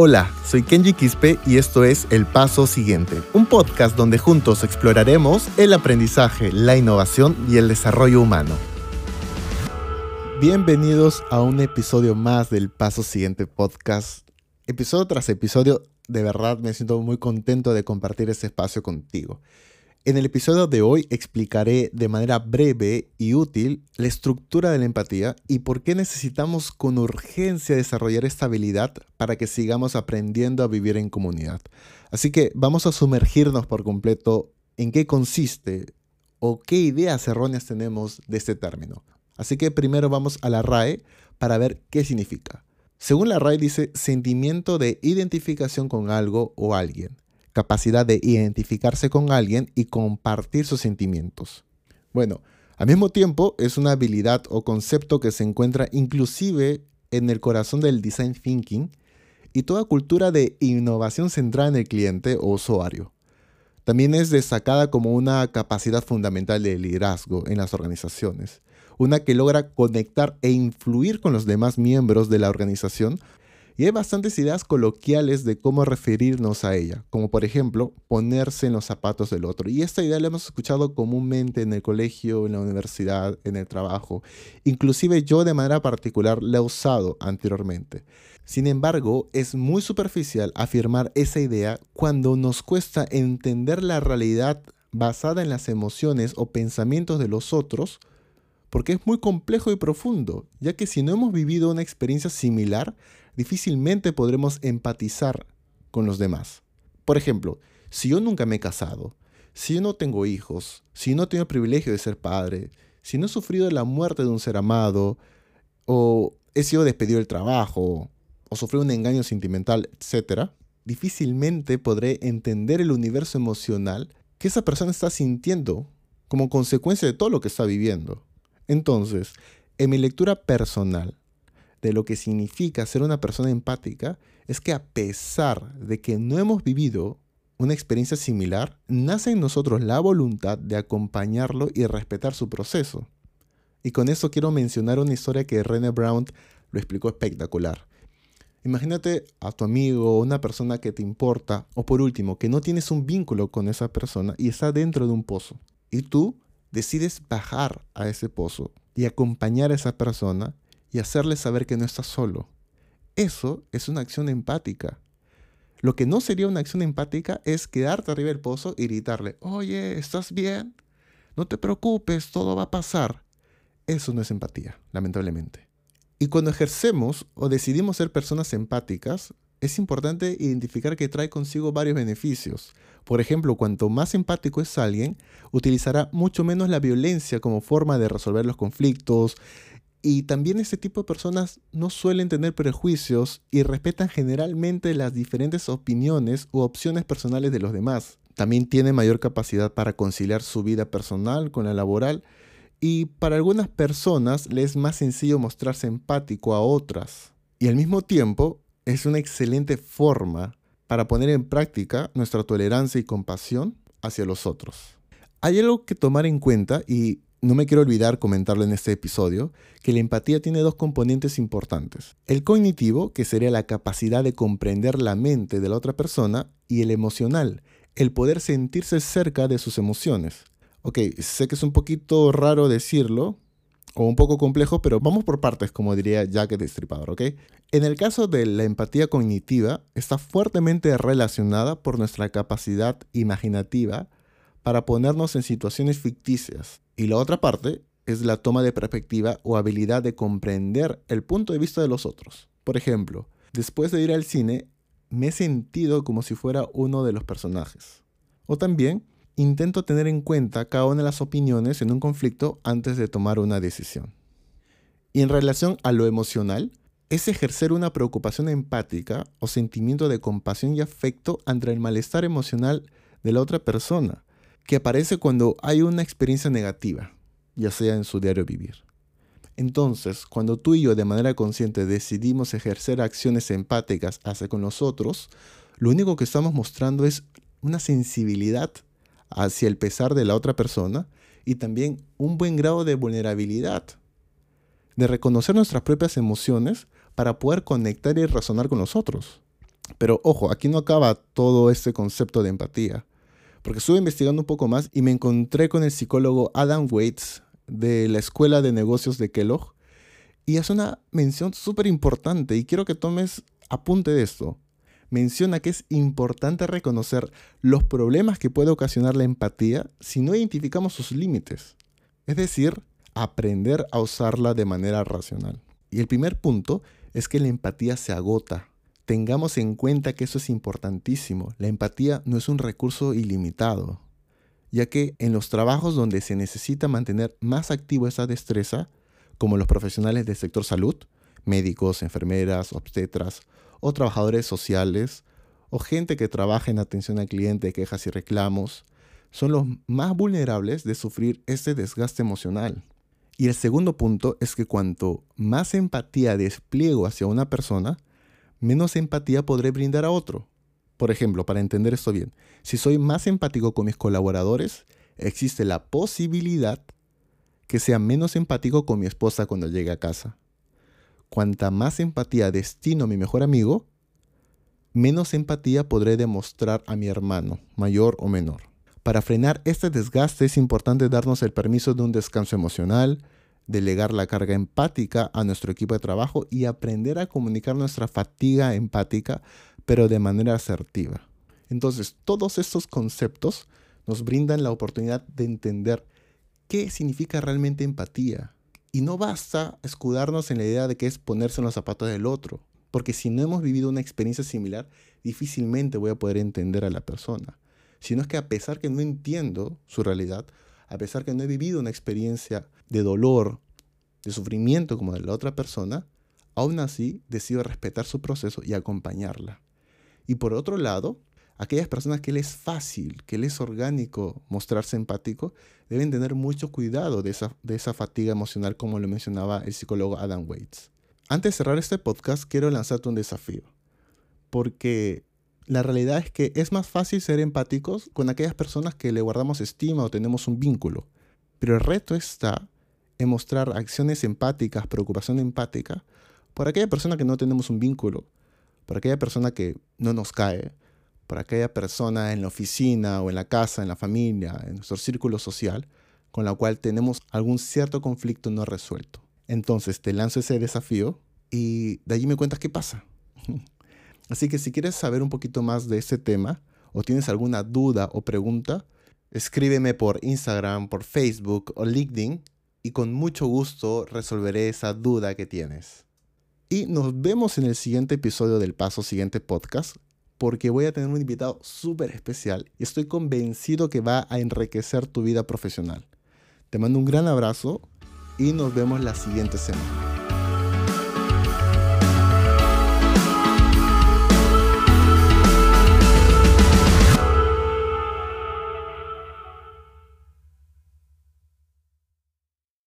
Hola, soy Kenji Quispe y esto es El Paso Siguiente, un podcast donde juntos exploraremos el aprendizaje, la innovación y el desarrollo humano. Bienvenidos a un episodio más del Paso Siguiente podcast. Episodio tras episodio, de verdad me siento muy contento de compartir este espacio contigo. En el episodio de hoy explicaré de manera breve y útil la estructura de la empatía y por qué necesitamos con urgencia desarrollar esta habilidad para que sigamos aprendiendo a vivir en comunidad. Así que vamos a sumergirnos por completo en qué consiste o qué ideas erróneas tenemos de este término. Así que primero vamos a la RAE para ver qué significa. Según la RAE dice sentimiento de identificación con algo o alguien capacidad de identificarse con alguien y compartir sus sentimientos. Bueno, al mismo tiempo es una habilidad o concepto que se encuentra inclusive en el corazón del design thinking y toda cultura de innovación centrada en el cliente o usuario. También es destacada como una capacidad fundamental de liderazgo en las organizaciones, una que logra conectar e influir con los demás miembros de la organización y hay bastantes ideas coloquiales de cómo referirnos a ella, como por ejemplo ponerse en los zapatos del otro. Y esta idea la hemos escuchado comúnmente en el colegio, en la universidad, en el trabajo. Inclusive yo de manera particular la he usado anteriormente. Sin embargo, es muy superficial afirmar esa idea cuando nos cuesta entender la realidad basada en las emociones o pensamientos de los otros, porque es muy complejo y profundo, ya que si no hemos vivido una experiencia similar, difícilmente podremos empatizar con los demás. Por ejemplo, si yo nunca me he casado, si yo no tengo hijos, si no tengo el privilegio de ser padre, si no he sufrido la muerte de un ser amado, o he sido despedido del trabajo, o sufrí un engaño sentimental, etc., difícilmente podré entender el universo emocional que esa persona está sintiendo como consecuencia de todo lo que está viviendo. Entonces, en mi lectura personal, de lo que significa ser una persona empática es que a pesar de que no hemos vivido una experiencia similar, nace en nosotros la voluntad de acompañarlo y respetar su proceso. Y con eso quiero mencionar una historia que René Brown lo explicó espectacular. Imagínate a tu amigo, una persona que te importa, o por último, que no tienes un vínculo con esa persona y está dentro de un pozo. Y tú decides bajar a ese pozo y acompañar a esa persona y hacerle saber que no estás solo. Eso es una acción empática. Lo que no sería una acción empática es quedarte arriba del pozo y gritarle, oye, ¿estás bien? No te preocupes, todo va a pasar. Eso no es empatía, lamentablemente. Y cuando ejercemos o decidimos ser personas empáticas, es importante identificar que trae consigo varios beneficios. Por ejemplo, cuanto más empático es alguien, utilizará mucho menos la violencia como forma de resolver los conflictos, y también este tipo de personas no suelen tener prejuicios y respetan generalmente las diferentes opiniones u opciones personales de los demás. También tiene mayor capacidad para conciliar su vida personal con la laboral y para algunas personas les es más sencillo mostrarse empático a otras. Y al mismo tiempo es una excelente forma para poner en práctica nuestra tolerancia y compasión hacia los otros. Hay algo que tomar en cuenta y no me quiero olvidar comentarlo en este episodio, que la empatía tiene dos componentes importantes. El cognitivo, que sería la capacidad de comprender la mente de la otra persona, y el emocional, el poder sentirse cerca de sus emociones. Ok, sé que es un poquito raro decirlo, o un poco complejo, pero vamos por partes, como diría Jack el Destripador, ¿ok? En el caso de la empatía cognitiva, está fuertemente relacionada por nuestra capacidad imaginativa para ponernos en situaciones ficticias. Y la otra parte es la toma de perspectiva o habilidad de comprender el punto de vista de los otros. Por ejemplo, después de ir al cine, me he sentido como si fuera uno de los personajes. O también, intento tener en cuenta cada una de las opiniones en un conflicto antes de tomar una decisión. Y en relación a lo emocional, es ejercer una preocupación empática o sentimiento de compasión y afecto ante el malestar emocional de la otra persona, que aparece cuando hay una experiencia negativa, ya sea en su diario vivir. Entonces, cuando tú y yo de manera consciente decidimos ejercer acciones empáticas hacia con los otros, lo único que estamos mostrando es una sensibilidad hacia el pesar de la otra persona y también un buen grado de vulnerabilidad, de reconocer nuestras propias emociones para poder conectar y razonar con los otros. Pero ojo, aquí no acaba todo este concepto de empatía, porque estuve investigando un poco más y me encontré con el psicólogo Adam Waits de la Escuela de Negocios de Kellogg y hace una mención súper importante y quiero que tomes apunte de esto. Menciona que es importante reconocer los problemas que puede ocasionar la empatía si no identificamos sus límites. Es decir, aprender a usarla de manera racional. Y el primer punto es que la empatía se agota tengamos en cuenta que eso es importantísimo. La empatía no es un recurso ilimitado, ya que en los trabajos donde se necesita mantener más activo esa destreza, como los profesionales del sector salud, médicos, enfermeras, obstetras o trabajadores sociales, o gente que trabaja en atención al cliente, quejas y reclamos, son los más vulnerables de sufrir ese desgaste emocional. Y el segundo punto es que cuanto más empatía despliego hacia una persona, menos empatía podré brindar a otro. Por ejemplo, para entender esto bien, si soy más empático con mis colaboradores, existe la posibilidad que sea menos empático con mi esposa cuando llegue a casa. Cuanta más empatía destino a mi mejor amigo, menos empatía podré demostrar a mi hermano, mayor o menor. Para frenar este desgaste es importante darnos el permiso de un descanso emocional, delegar la carga empática a nuestro equipo de trabajo y aprender a comunicar nuestra fatiga empática, pero de manera asertiva. Entonces, todos estos conceptos nos brindan la oportunidad de entender qué significa realmente empatía. Y no basta escudarnos en la idea de que es ponerse en los zapatos del otro, porque si no hemos vivido una experiencia similar, difícilmente voy a poder entender a la persona. Sino es que a pesar que no entiendo su realidad, a pesar que no he vivido una experiencia de dolor, de sufrimiento como de la otra persona, aún así decido respetar su proceso y acompañarla. Y por otro lado, aquellas personas que les es fácil, que les es orgánico mostrarse empático, deben tener mucho cuidado de esa, de esa fatiga emocional como lo mencionaba el psicólogo Adam Waits. Antes de cerrar este podcast, quiero lanzarte un desafío, porque la realidad es que es más fácil ser empáticos con aquellas personas que le guardamos estima o tenemos un vínculo. Pero el reto está en mostrar acciones empáticas, preocupación empática, por aquella persona que no tenemos un vínculo, por aquella persona que no nos cae, por aquella persona en la oficina o en la casa, en la familia, en nuestro círculo social, con la cual tenemos algún cierto conflicto no resuelto. Entonces te lanzo ese desafío y de allí me cuentas qué pasa. Así que si quieres saber un poquito más de este tema o tienes alguna duda o pregunta, escríbeme por Instagram, por Facebook o LinkedIn y con mucho gusto resolveré esa duda que tienes. Y nos vemos en el siguiente episodio del Paso Siguiente Podcast porque voy a tener un invitado súper especial y estoy convencido que va a enriquecer tu vida profesional. Te mando un gran abrazo y nos vemos la siguiente semana.